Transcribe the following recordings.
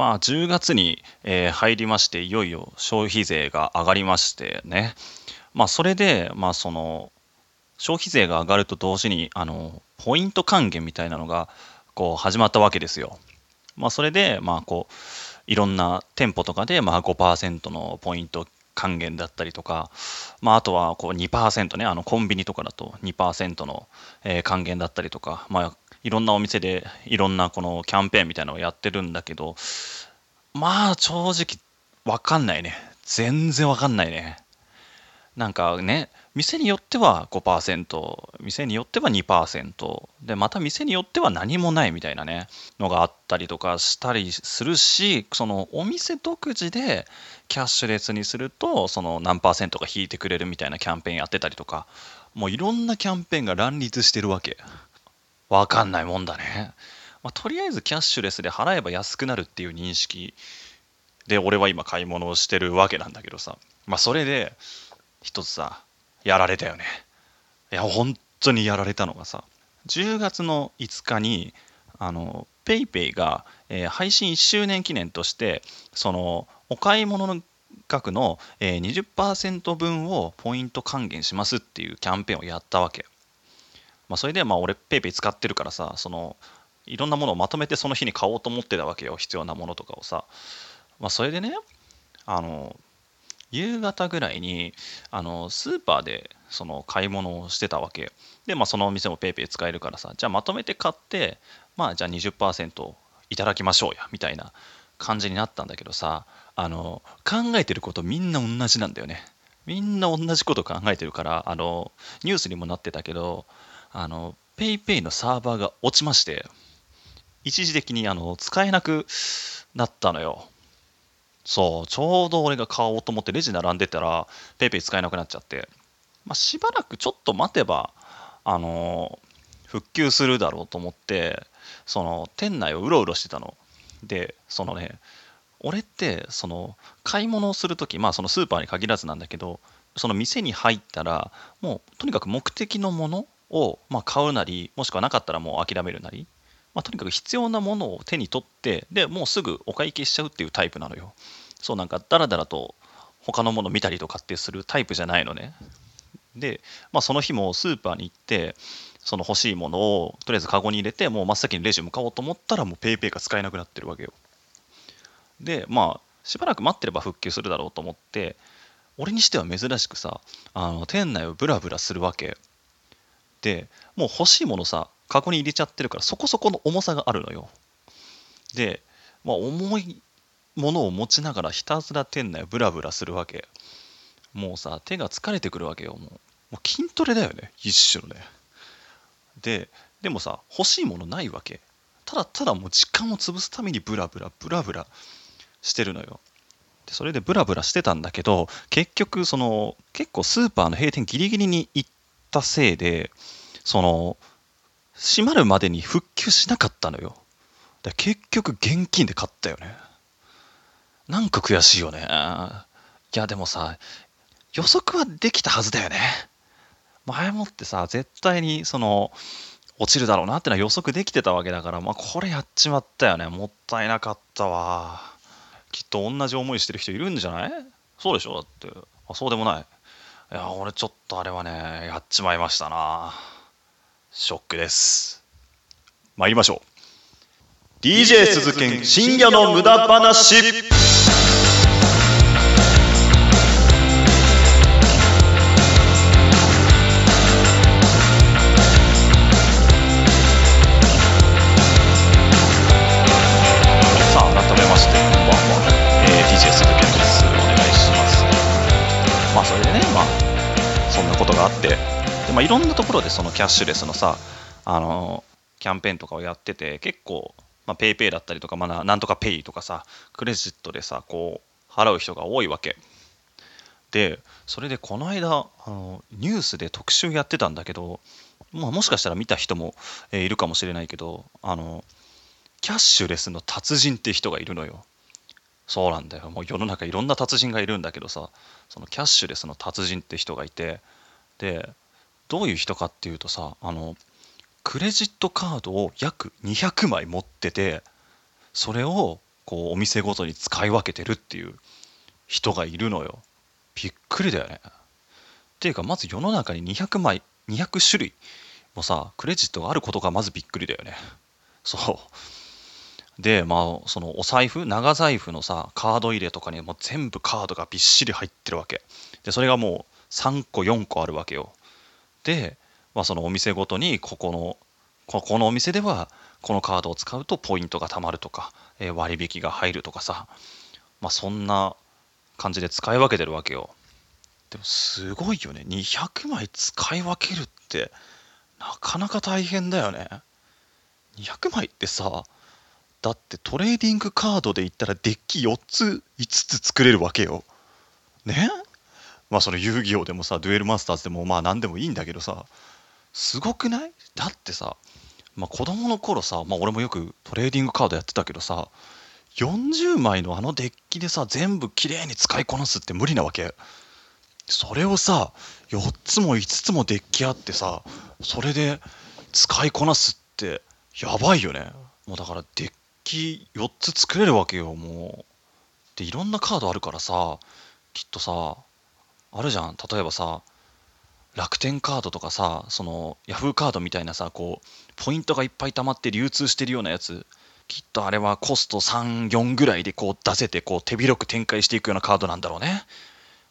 まあ10月に、えー入りましていよいよ消費税が上がりましてねまあそれでまあその消費税が上がると同時にあのポイント還元みたいなのがこう始まったわけですよ。まあそれでまあこういろんな店舗とかでまあ5%のポイント還元だったりとか、まあ、あとはこう2%ねあのコンビニとかだと2%の、えー還元だったりとか、まあ、いろんなお店でいろんなこのキャンペーンみたいなのをやってるんだけどまあ正直わかんないね。全然わかんないね。なんかね店によっては5%店によっては2%でまた店によっては何もないみたいなねのがあったりとかしたりするしそのお店独自でキャッシュレスにするとその何パーセントが引いてくれるみたいなキャンペーンやってたりとかもういろんなキャンペーンが乱立してるわけ。わかんないもんだね、まあ、とりあえずキャッシュレスで払えば安くなるっていう認識で俺は今買い物をしてるわけなんだけどさ。まあそれで一つさやられたよね。いや本当にやられたのがさ10月の5日にあの PayPay が、えー配信1周年記念としてそのお買い物の額の、えー20%分をポイント還元しますっていうキャンペーンをやったわけ、まあ、それでまあ俺 PayPay 使ってるからさそのいろんなものをまとめてその日に買おうと思ってたわけよ必要なものとかをさ、まあ、それでねあの夕方ぐらいにあのスーパーでその買い物をしてたわけで、まあ、そのお店も PayPay 使えるからさじゃあまとめて買ってまあじゃあ20%いただきましょうやみたいな感じになったんだけどさあの考えてることみんな同じなんだよね。みんな同じこと考えてるからあのニュースにもなってたけどあの PayPay のサーバーが落ちまして一時的にあの使えなくなったのよそう、ちょうど俺が買おうと思ってレジ並んでたら、ペイペイ使えなくなっちゃって、まあ、しばらくちょっと待てば、あの復旧するだろうと思って、その、店内をうろうろしてたの。で、そのね、俺って、その、買い物をするとき、まあ、そのスーパーに限らずなんだけど、その店に入ったら、もう、とにかく目的のものを、まあ、買うなり、もしくはなかったらもう諦めるなり、まあ、とにかく必要なものを手に取ってでもうすぐお会計しちゃうっていうタイプなのよ。そうなんかダラダラと他のもの見たりとかってするタイプじゃないのね。で、まあ、その日もスーパーに行ってその欲しいものをとりあえずカゴに入れてもう真っ先にレジ向かおうと思ったらもう PayPay が使えなくなってるわけよ。でまあしばらく待ってれば復旧するだろうと思って俺にしては珍しくさあの店内をブラブラするわけ。でもう欲しいものさカゴに入れちゃってるからそこそこの重さがあるのよ。で、まあ、重いものを持ちながらひたすら店内をブラブラするわけ。もうさ手が疲れてくるわけよもう。もう筋トレだよね一種のね。ででもさ欲しいものないわけ。ただただもう時間を潰すためにブラブラブラブラしてるのよ。でそれでブラブラしてたんだけど結局その結構スーパーの閉店ギリギリに行ったせいでその閉まるまでに復旧しなかったのよ。で結局現金で買ったよね。なんか悔しいよね。いやでもさ予測はできたはずだよね。前もってさ絶対にその落ちるだろうなってのは予測できてたわけだからまあこれやっちまったよね。もったいなかったわ。きっと同じ思いしてる人いるんじゃない？そうでしょ？だって。あそうでもない。いや俺ちょっとあれはねやっちまいましたな。ショックです。参りましょう。DJ 鈴研深夜の無駄話。そんなことがあってで、まあ、いろんなところでそのキャッシュレスのさあのキャンペーンとかをやってて結構、まあ、 PayPay だったりとか、まあな、んとかペイとかさクレジットでさこう払う人が多いわけ。でそれでこの間あのニュースで特集やってたんだけど、まあ、もしかしたら見た人も、えいるかもしれないけどあのキャッシュレスの達人って人がいるのよ。そうなんだよ。もう世の中いろんな達人がいるんだけどさそのキャッシュレスの達人って人がいてでどういう人かっていうとさあのクレジットカードを約200枚持っててそれをこうお店ごとに使い分けてるっていう人がいるのよ。びっくりだよね。っていうかまず世の中に200枚200種類もさクレジットがあることがまずびっくりだよね。そう。でまあそのお財布長財布のさカード入れとかにも全部カードがびっしり入ってるわけ。でそれがもう3個4個あるわけよ。で、まあ、そのお店ごとにここのここのお店ではこのカードを使うとポイントが貯まるとか、えー、割引が入るとかさ、まあ、そんな感じで使い分けてるわけよ。でもすごいよね。200枚使い分けるってなかなか大変だよね。200枚ってさだってトレーディングカードで言ったらデッキ4つ5つ作れるわけよ。ね？まあその遊戯王でもさデュエルマスターズでもまあ何でもいいんだけどさすごくない？だってさ、まあ、子供の頃さ、まあ、俺もよくトレーディングカードやってたけどさ40枚のあのデッキでさ全部きれいに使いこなすって無理なわけ。それをさ4つも5つもデッキあってさそれで使いこなすってやばいよね。もうだからデッキ4つ作れるわけよもう。でいろんなカードあるからさきっとさあるじゃん。例えばさ楽天カードとかさそのヤフーカードみたいなさこうポイントがいっぱい溜まって流通してるようなやつ。きっとあれはコスト34ぐらいでこう出せてこう手広く展開していくようなカードなんだろうね。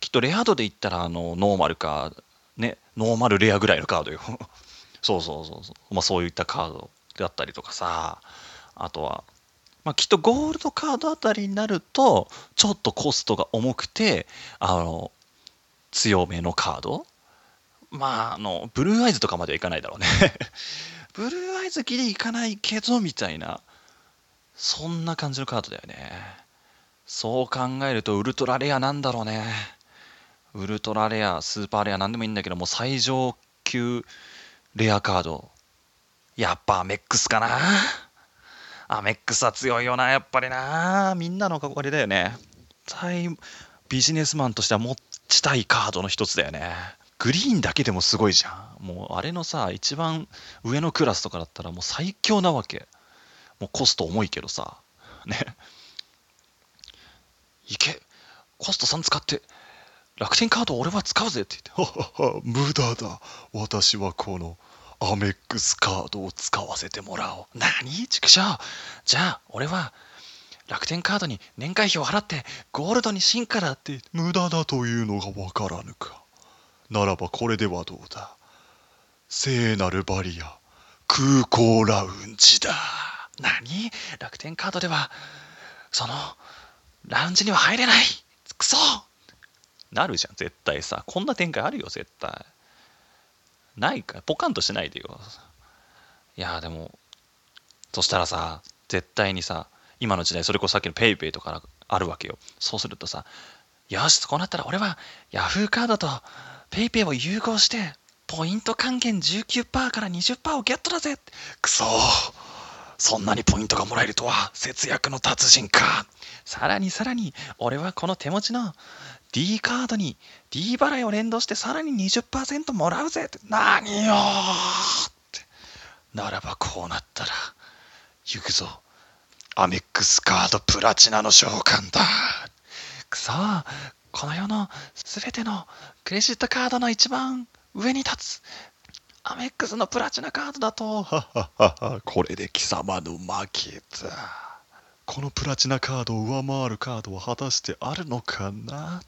きっとレア度で言ったらあのノーマルかねノーマルレアぐらいのカードよ。そうそうそうそう。まあそういったカードだったりとかさ。あとはまあ、きっとゴールドカードあたりになるとちょっとコストが重くてあの強めのカード。まああのブルーアイズとかまではいかないだろうね。ブルーアイズギリいかないけどみたいなそんな感じのカードだよね。そう考えるとウルトラレアなんだろうね。ウルトラレアスーパーレアなんでもいいんだけども最上級レアカード。やっぱアメックスかな。アメックスは強いよなやっぱりな。みんなの憧れだよね。絶ビジネスマンとしては持ちたいカードの一つだよね。グリーンだけでもすごいじゃん。もうあれのさ一番上のクラスとかだったらもう最強なわけ。もうコスト重いけどさ。ね。いけ。コスト3使って。楽天カード俺は使うぜって言って、ははは、無駄だ。私はこのアメックスカードを使わせてもらおう。何?畜生じゃあ俺は楽天カードに年会費を払ってゴールドに進化だって無駄だというのがわからぬか。ならばこれではどうだ?聖なるバリア空港ラウンジだ。何?楽天カードではそのラウンジには入れないくそなるじゃん、絶対さ。こんな展開あるよ、絶対。ないか。ポカンとしてないでよ。いや、でも、そしたらさ、絶対にさ、今の時代、それこそさっきの PayPay とかあるわけよ。そうするとさ、よし、こうなったら俺は Yahoo カードと PayPay を融合して、ポイント還元19%から20%をゲットだぜくそそんなにポイントがもらえるとは節約の達人か。さらにさらに俺はこの手持ちの D カードに D 払いを連動してさらに20%もらうぜ。って何よって。ならばこうなったら行くぞ。アメックスカードプラチナの召喚だ。くそこの世の全てのクレジットカードの一番上に立つ。アメックスのプラチナカードだと、これで貴様の負けだ。このプラチナカードを上回るカードは果たしてあるのかな？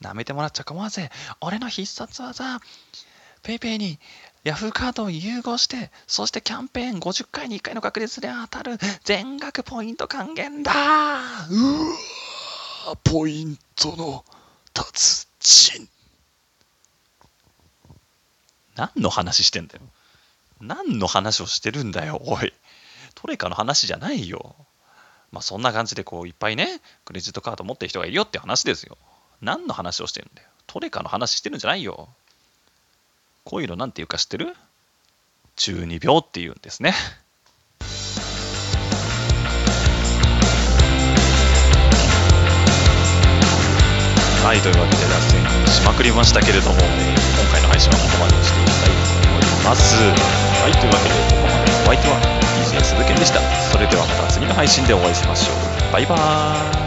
舐めてもらっちゃ構わず、俺の必殺技、PayPay に Yahoo カードを融合して、そしてキャンペーン50回に1回の確率で当たる。全額ポイント還元だ。うわポイントの達人。何の話してんだよ。何の話をしてるんだよ、おい。トレカの話じゃないよ。まあそんな感じでこういっぱいね、クレジットカード持ってる人がいるよって話ですよ。何の話をしてるんだよ。トレカの話してるんじゃないよ。こういうのなんていうか知ってる？中二病っていうんですね。はい、というわけでしまくりましたけれども、今回の配信はここまでにしていきたいと思います。はい、というわけでここまでのお相手は DJ 鈴木でした。それではまた次の配信でお会いしましょう。バイバーイ